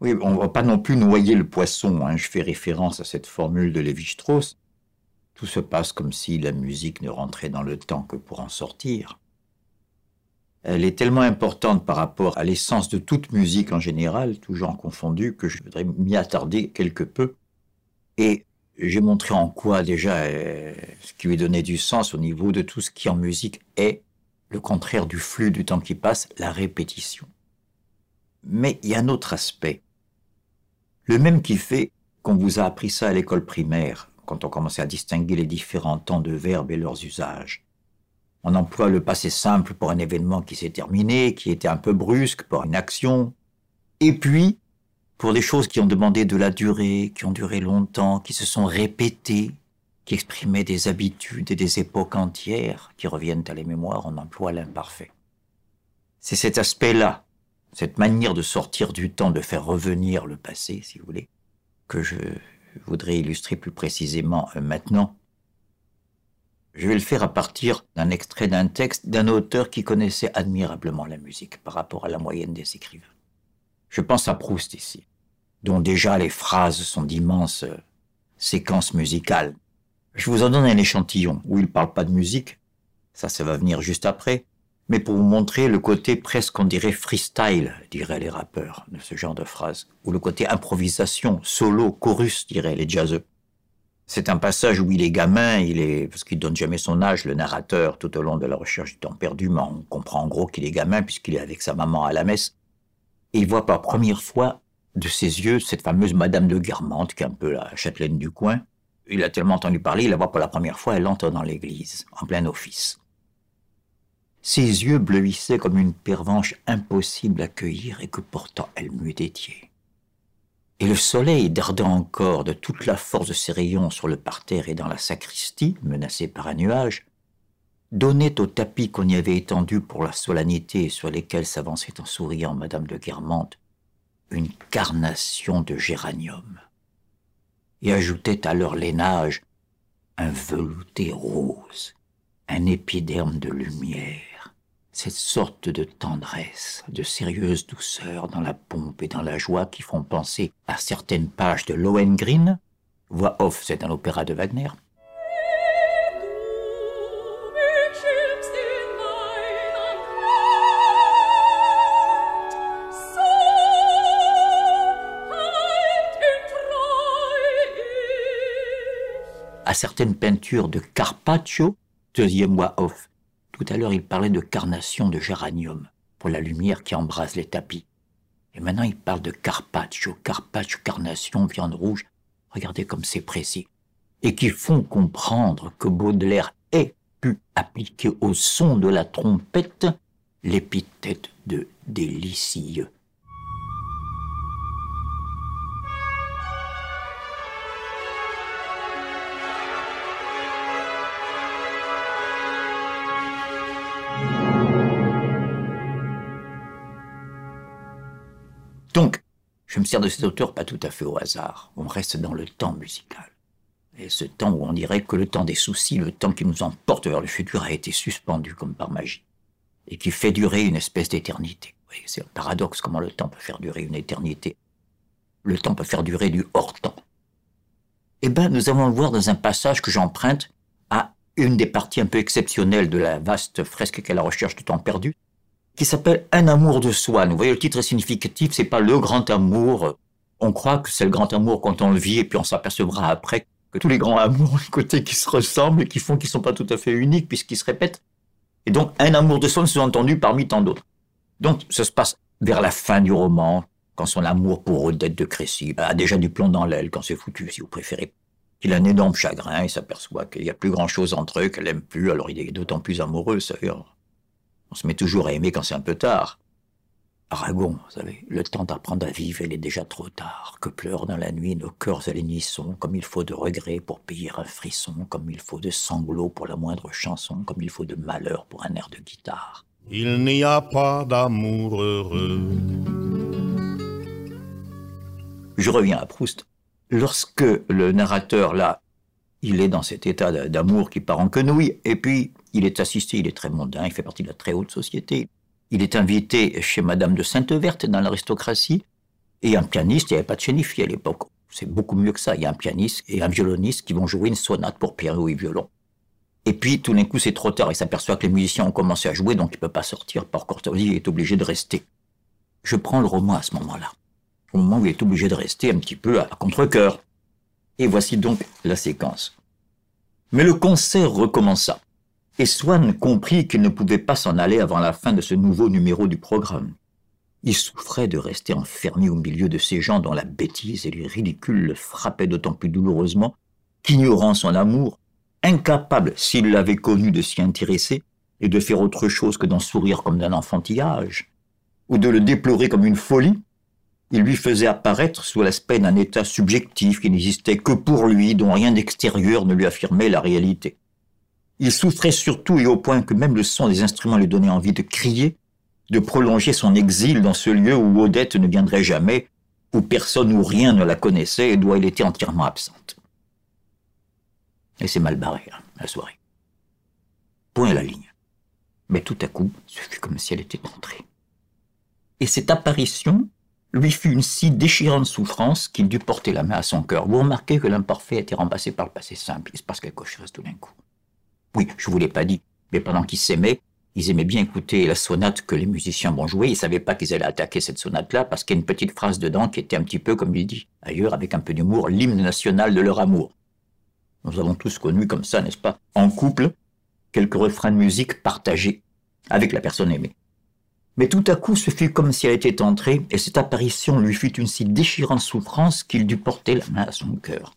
Oui, on va pas non plus noyer le poisson. Hein. Je fais référence à cette formule de Lévi-Strauss. Tout se passe comme si la musique ne rentrait dans le temps que pour en sortir. Elle est tellement importante par rapport à l'essence de toute musique en général, tout genre confondu, que je voudrais m'y attarder quelque peu. Et j'ai montré en quoi déjà euh, ce qui lui donnait du sens au niveau de tout ce qui en musique est le contraire du flux du temps qui passe, la répétition. Mais il y a un autre aspect le même qui fait qu'on vous a appris ça à l'école primaire, quand on commençait à distinguer les différents temps de verbes et leurs usages. On emploie le passé simple pour un événement qui s'est terminé, qui était un peu brusque, pour une action. Et puis, pour des choses qui ont demandé de la durée, qui ont duré longtemps, qui se sont répétées, qui exprimaient des habitudes et des époques entières qui reviennent à la mémoire, on emploie l'imparfait. C'est cet aspect-là cette manière de sortir du temps, de faire revenir le passé, si vous voulez, que je voudrais illustrer plus précisément euh, maintenant. Je vais le faire à partir d'un extrait d'un texte d'un auteur qui connaissait admirablement la musique par rapport à la moyenne des écrivains. Je pense à Proust ici, dont déjà les phrases sont d'immenses euh, séquences musicales. Je vous en donne un échantillon où il ne parle pas de musique, ça, ça va venir juste après, mais pour vous montrer le côté presque, on dirait, freestyle, diraient les rappeurs, de ce genre de phrase, ou le côté improvisation, solo, chorus, diraient les jazzeux. C'est un passage où il est gamin, il est, parce qu'il donne jamais son âge, le narrateur, tout au long de la recherche du temps perdu, mais on comprend en gros qu'il est gamin puisqu'il est avec sa maman à la messe. Et il voit pour première fois de ses yeux cette fameuse Madame de Guermantes, qui est un peu la châtelaine du coin. Il a tellement entendu parler, il la voit pour la première fois, elle entre dans l'église, en plein office. Ses yeux bleuissaient comme une pervenche impossible à cueillir et que pourtant elle m'eût dédiée. Et le soleil, dardant encore de toute la force de ses rayons sur le parterre et dans la sacristie, menacée par un nuage, donnait au tapis qu'on y avait étendu pour la solennité sur lesquels s'avançait en souriant Madame de Guermantes une carnation de géranium, et ajoutait à leur lainage un velouté rose, un épiderme de lumière cette sorte de tendresse, de sérieuse douceur dans la pompe et dans la joie qui font penser à certaines pages de Lohengrin. Voix off, c'est un opéra de Wagner. à certaines peintures de Carpaccio, deuxième voix off, tout à l'heure, il parlait de carnation de géranium pour la lumière qui embrase les tapis. Et maintenant, il parle de carpaccio, carpaccio, carnation, viande rouge. Regardez comme c'est précis. Et qui font comprendre que Baudelaire ait pu appliquer au son de la trompette l'épithète de délicieux. Donc, je me sers de cet auteur pas tout à fait au hasard. On reste dans le temps musical. Et ce temps où on dirait que le temps des soucis, le temps qui nous emporte vers le futur, a été suspendu comme par magie. Et qui fait durer une espèce d'éternité. c'est un paradoxe comment le temps peut faire durer une éternité. Le temps peut faire durer du hors-temps. Eh bien, nous allons le voir dans un passage que j'emprunte à une des parties un peu exceptionnelles de la vaste fresque qu'est la recherche du temps perdu, qui s'appelle Un amour de soi. Vous voyez, le titre est significatif, c'est pas le grand amour. On croit que c'est le grand amour quand on le vit et puis on s'apercevra après que tous les grands amours ont un côté qui se ressemblent et qui font qu'ils sont pas tout à fait uniques puisqu'ils se répètent. Et donc, un amour de soi, sous-entendu parmi tant d'autres. Donc, ça se passe vers la fin du roman, quand son amour pour Odette de Crécy a déjà du plomb dans l'aile, quand c'est foutu, si vous préférez. Il a un énorme chagrin, il s'aperçoit qu'il n'y a plus grand chose entre eux, qu'elle aime plus, alors il est d'autant plus amoureux, ça fait. On se met toujours à aimer quand c'est un peu tard. Aragon, vous savez, le temps d'apprendre à vivre, il est déjà trop tard. Que pleurent dans la nuit nos cœurs à l'unisson, comme il faut de regrets pour payer un frisson, comme il faut de sanglots pour la moindre chanson, comme il faut de malheur pour un air de guitare. Il n'y a pas d'amour heureux. Je reviens à Proust. Lorsque le narrateur, là, il est dans cet état d'amour qui part en quenouille, et puis il est assisté, il est très mondain, il fait partie de la très haute société. Il est invité chez Madame de Sainte-Verte dans l'aristocratie, Et un pianiste, il n'y avait pas de chénifié à l'époque. C'est beaucoup mieux que ça. Il y a un pianiste et un violoniste qui vont jouer une sonate pour piano et violon. Et puis, tout d'un coup, c'est trop tard. Il s'aperçoit que les musiciens ont commencé à jouer, donc il ne peut pas sortir. Par courtoisie, il est obligé de rester. Je prends le roman à ce moment-là. Au moment où il est obligé de rester un petit peu à contre-coeur. Et voici donc la séquence. Mais le concert recommença. Et Swann comprit qu'il ne pouvait pas s'en aller avant la fin de ce nouveau numéro du programme. Il souffrait de rester enfermé au milieu de ces gens dont la bêtise et les ridicules le frappaient d'autant plus douloureusement qu'ignorant son amour, incapable, s'il l'avait connu, de s'y intéresser et de faire autre chose que d'en sourire comme d'un enfantillage, ou de le déplorer comme une folie, il lui faisait apparaître sous l'aspect d'un état subjectif qui n'existait que pour lui, dont rien d'extérieur ne lui affirmait la réalité. Il souffrait surtout et au point que même le son des instruments lui donnait envie de crier, de prolonger son exil dans ce lieu où Odette ne viendrait jamais, où personne ou rien ne la connaissait et d'où elle était entièrement absente. Et c'est mal barré, hein, la soirée. Point à la ligne. Mais tout à coup, ce fut comme si elle était entrée. Et cette apparition lui fut une si déchirante souffrance qu'il dut porter la main à son cœur. Vous remarquez que l'imparfait était remplacé par le passé simple. Il se passe quelque chose tout d'un coup. Oui, je vous l'ai pas dit, mais pendant qu'ils s'aimaient, ils aimaient bien écouter la sonate que les musiciens vont jouer. Ils savaient pas qu'ils allaient attaquer cette sonate-là parce qu'il y a une petite phrase dedans qui était un petit peu, comme il dit, ailleurs, avec un peu d'humour, l'hymne national de leur amour. Nous avons tous connu comme ça, n'est-ce pas, en couple, quelques refrains de musique partagés avec la personne aimée. Mais tout à coup, ce fut comme si elle était entrée, et cette apparition lui fut une si déchirante souffrance qu'il dut porter la main à son cœur.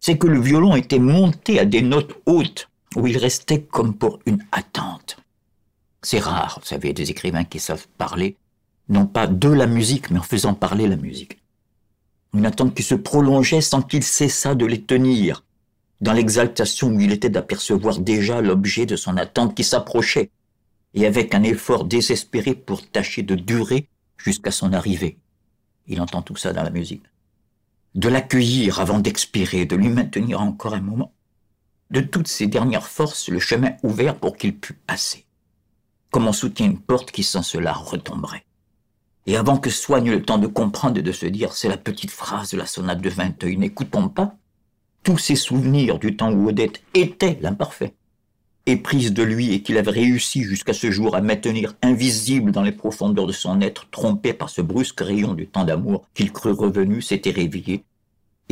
C'est que le violon était monté à des notes hautes, où il restait comme pour une attente. C'est rare, vous savez, des écrivains qui savent parler, non pas de la musique, mais en faisant parler la musique. Une attente qui se prolongeait sans qu'il cessât de les tenir, dans l'exaltation où il était d'apercevoir déjà l'objet de son attente qui s'approchait, et avec un effort désespéré pour tâcher de durer jusqu'à son arrivée. Il entend tout ça dans la musique. De l'accueillir avant d'expirer, de lui maintenir encore un moment. De toutes ses dernières forces, le chemin ouvert pour qu'il pût passer. Comme on soutient une porte qui sans cela retomberait. Et avant que soigne le temps de comprendre et de se dire, c'est la petite phrase de la sonate de Vinteuil, n'écoutons pas tous ces souvenirs du temps où Odette était l'imparfait éprise de lui et qu'il avait réussi jusqu'à ce jour à maintenir invisible dans les profondeurs de son être, trompé par ce brusque rayon du temps d'amour qu'il crut revenu, s'était réveillé,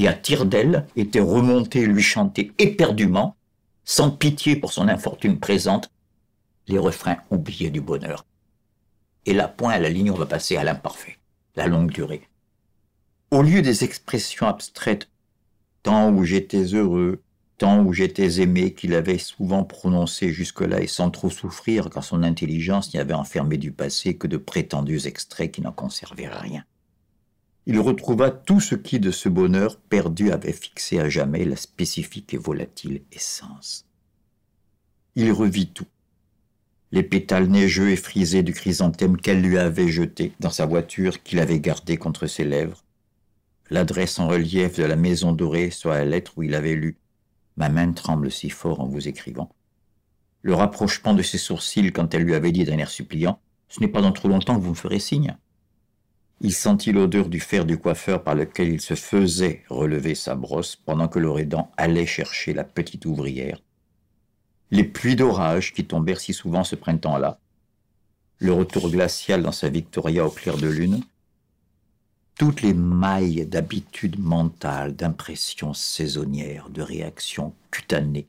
et à tire d'aile était remonté lui chanter éperdument, sans pitié pour son infortune présente, les refrains oubliés du bonheur. Et là, point à la ligne, on va passer à l'imparfait, la longue durée. Au lieu des expressions abstraites, tant où j'étais heureux, temps où j'étais aimé qu'il avait souvent prononcé jusque-là et sans trop souffrir car son intelligence n'y avait enfermé du passé que de prétendus extraits qui n'en conservaient rien. Il retrouva tout ce qui de ce bonheur perdu avait fixé à jamais la spécifique et volatile essence. Il revit tout. Les pétales neigeux et frisés du chrysanthème qu'elle lui avait jeté dans sa voiture qu'il avait gardé contre ses lèvres, l'adresse en relief de la maison dorée sur la lettre où il avait lu Ma main tremble si fort en vous écrivant. Le rapprochement de ses sourcils quand elle lui avait dit d'un air suppliant Ce n'est pas dans trop longtemps que vous me ferez signe. Il sentit l'odeur du fer du coiffeur par lequel il se faisait relever sa brosse pendant que l'Orédan allait chercher la petite ouvrière. Les pluies d'orage qui tombèrent si souvent ce printemps-là, le retour glacial dans sa Victoria au clair de lune, toutes les mailles d'habitudes mentales, d'impressions saisonnières, de réactions cutanées,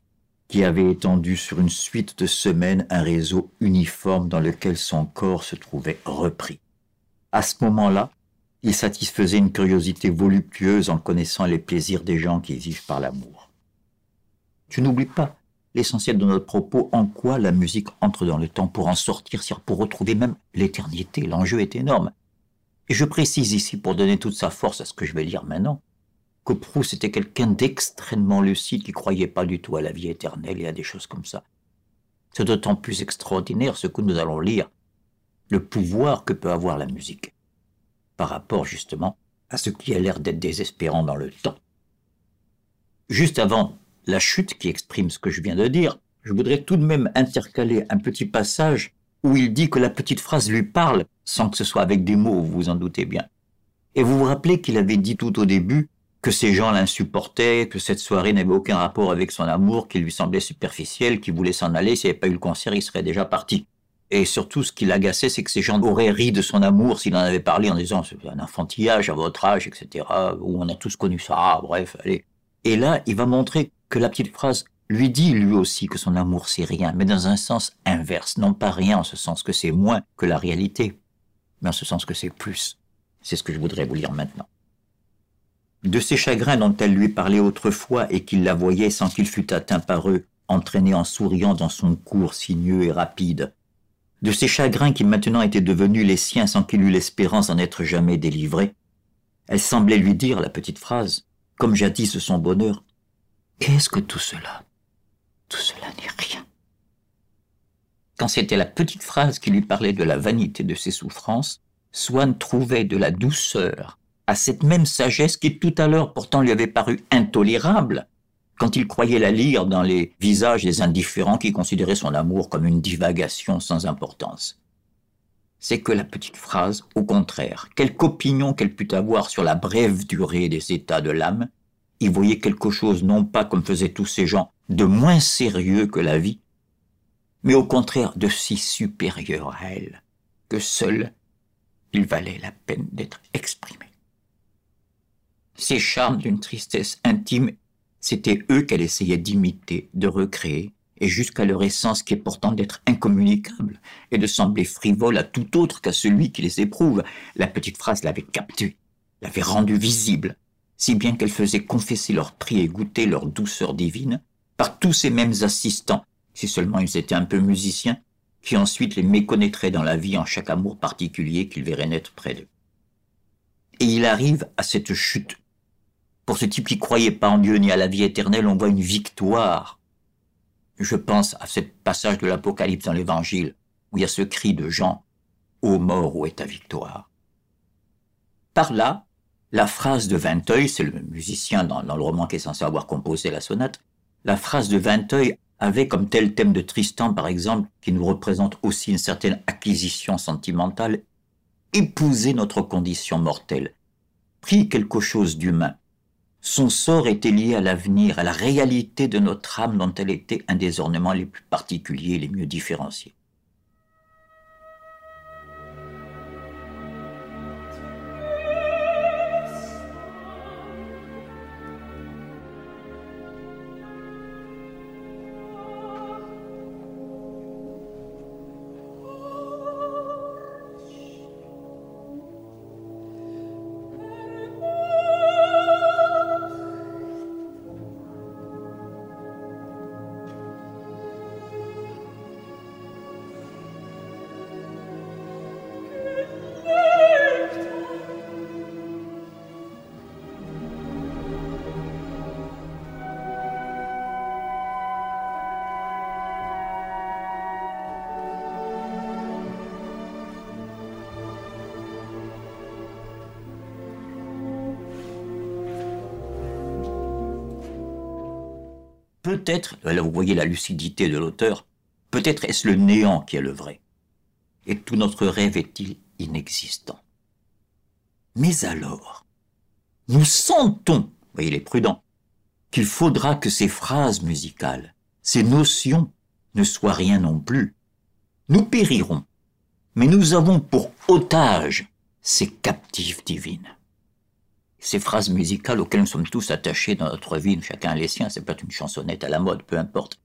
qui avaient étendu sur une suite de semaines un réseau uniforme dans lequel son corps se trouvait repris. À ce moment-là, il satisfaisait une curiosité voluptueuse en connaissant les plaisirs des gens qui vivent par l'amour. Tu n'oublies pas l'essentiel de notre propos, en quoi la musique entre dans le temps pour en sortir, pour retrouver même l'éternité. L'enjeu est énorme. Et je précise ici, pour donner toute sa force à ce que je vais lire maintenant, que Proust était quelqu'un d'extrêmement lucide qui croyait pas du tout à la vie éternelle et à des choses comme ça. C'est d'autant plus extraordinaire ce que nous allons lire, le pouvoir que peut avoir la musique, par rapport justement à ce qui a l'air d'être désespérant dans le temps. Juste avant la chute qui exprime ce que je viens de dire, je voudrais tout de même intercaler un petit passage où il dit que la petite phrase lui parle sans que ce soit avec des mots, vous vous en doutez bien. Et vous vous rappelez qu'il avait dit tout au début que ces gens l'insupportaient, que cette soirée n'avait aucun rapport avec son amour, qu'il lui semblait superficiel, qu'il voulait s'en aller, s'il n'y avait pas eu le concert, il serait déjà parti. Et surtout, ce qui l'agaçait, c'est que ces gens auraient ri de son amour s'il en avait parlé en disant c'est un enfantillage à votre âge, etc. Où on a tous connu ça. Ah, bref, allez. Et là, il va montrer que la petite phrase lui dit lui aussi que son amour c'est rien, mais dans un sens inverse, non pas rien en ce sens que c'est moins que la réalité, mais en ce sens que c'est plus. C'est ce que je voudrais vous lire maintenant. De ces chagrins dont elle lui parlait autrefois et qu'il la voyait sans qu'il fût atteint par eux, entraîné en souriant dans son cours sinueux et rapide, de ces chagrins qui maintenant étaient devenus les siens sans qu'il eût l'espérance d'en être jamais délivré, elle semblait lui dire la petite phrase, comme jadis son bonheur, Qu'est-ce que tout cela? Tout cela n'est rien. Quand c'était la petite phrase qui lui parlait de la vanité de ses souffrances, Swann trouvait de la douceur à cette même sagesse qui tout à l'heure pourtant lui avait paru intolérable, quand il croyait la lire dans les visages des indifférents qui considéraient son amour comme une divagation sans importance. C'est que la petite phrase, au contraire, quelque opinion qu'elle pût avoir sur la brève durée des états de l'âme, y voyait quelque chose non pas comme faisaient tous ces gens, de moins sérieux que la vie, mais au contraire de si supérieur à elle, que seul il valait la peine d'être exprimé. Ces charmes d'une tristesse intime, c'étaient eux qu'elle essayait d'imiter, de recréer, et jusqu'à leur essence qui est pourtant d'être incommunicable et de sembler frivole à tout autre qu'à celui qui les éprouve. La petite phrase l'avait capté, l'avait rendu visible, si bien qu'elle faisait confesser leur prix et goûter leur douceur divine par tous ces mêmes assistants, si seulement ils étaient un peu musiciens, qui ensuite les méconnaîtraient dans la vie en chaque amour particulier qu'ils verraient naître près d'eux. Et il arrive à cette chute. Pour ce type qui croyait pas en Dieu ni à la vie éternelle, on voit une victoire. Je pense à ce passage de l'Apocalypse dans l'Évangile, où il y a ce cri de Jean, Ô mort, où est ta victoire? Par là, la phrase de Vinteuil, c'est le musicien dans, dans, le roman qui est censé avoir composé la sonate, la phrase de Vinteuil avait comme tel thème de Tristan, par exemple, qui nous représente aussi une certaine acquisition sentimentale, épouser notre condition mortelle, pris quelque chose d'humain. Son sort était lié à l'avenir, à la réalité de notre âme dont elle était un des ornements les plus particuliers, les mieux différenciés. Peut-être, là vous voyez la lucidité de l'auteur, peut-être est-ce le néant qui est le vrai. Et tout notre rêve est-il inexistant. Mais alors, nous sentons, voyez les prudents, qu'il faudra que ces phrases musicales, ces notions, ne soient rien non plus. Nous périrons, mais nous avons pour otage ces captives divines ces phrases musicales auxquelles nous sommes tous attachés dans notre vie, chacun les siens, c'est peut-être une chansonnette à la mode, peu importe.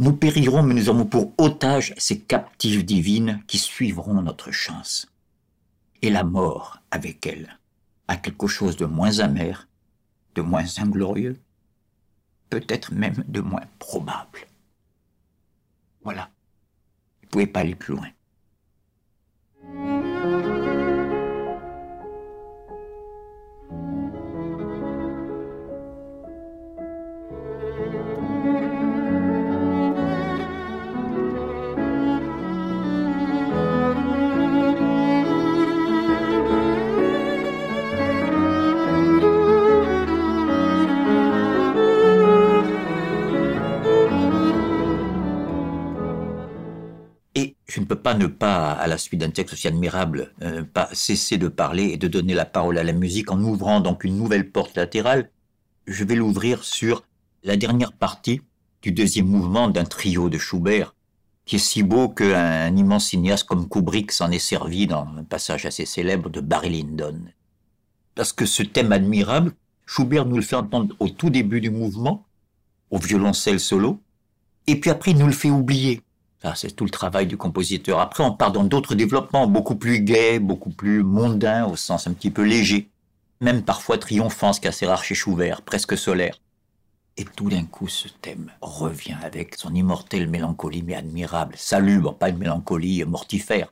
Nous périrons, mais nous avons pour otage ces captives divines qui suivront notre chance. Et la mort, avec elle, a quelque chose de moins amer, de moins inglorieux, peut-être même de moins probable. Voilà. Vous ne pouvez pas aller plus loin. Pas ne pas, à la suite d'un texte aussi admirable, euh, pas cesser de parler et de donner la parole à la musique en ouvrant donc une nouvelle porte latérale. Je vais l'ouvrir sur la dernière partie du deuxième mouvement d'un trio de Schubert, qui est si beau qu'un immense cinéaste comme Kubrick s'en est servi dans un passage assez célèbre de Barry Lyndon. Parce que ce thème admirable, Schubert nous le fait entendre au tout début du mouvement, au violoncelle solo, et puis après il nous le fait oublier. Ça, c'est tout le travail du compositeur. Après, on part dans d'autres développements beaucoup plus gais, beaucoup plus mondains, au sens un petit peu léger, même parfois triomphant, ce qui est assez rare chez Schubert, presque solaire. Et tout d'un coup, ce thème revient avec son immortelle mélancolie, mais admirable, salubre, pas une mélancolie mortifère.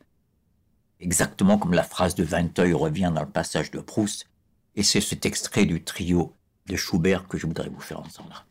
Exactement comme la phrase de Vinteuil revient dans le passage de Proust. Et c'est cet extrait du trio de Schubert que je voudrais vous faire entendre.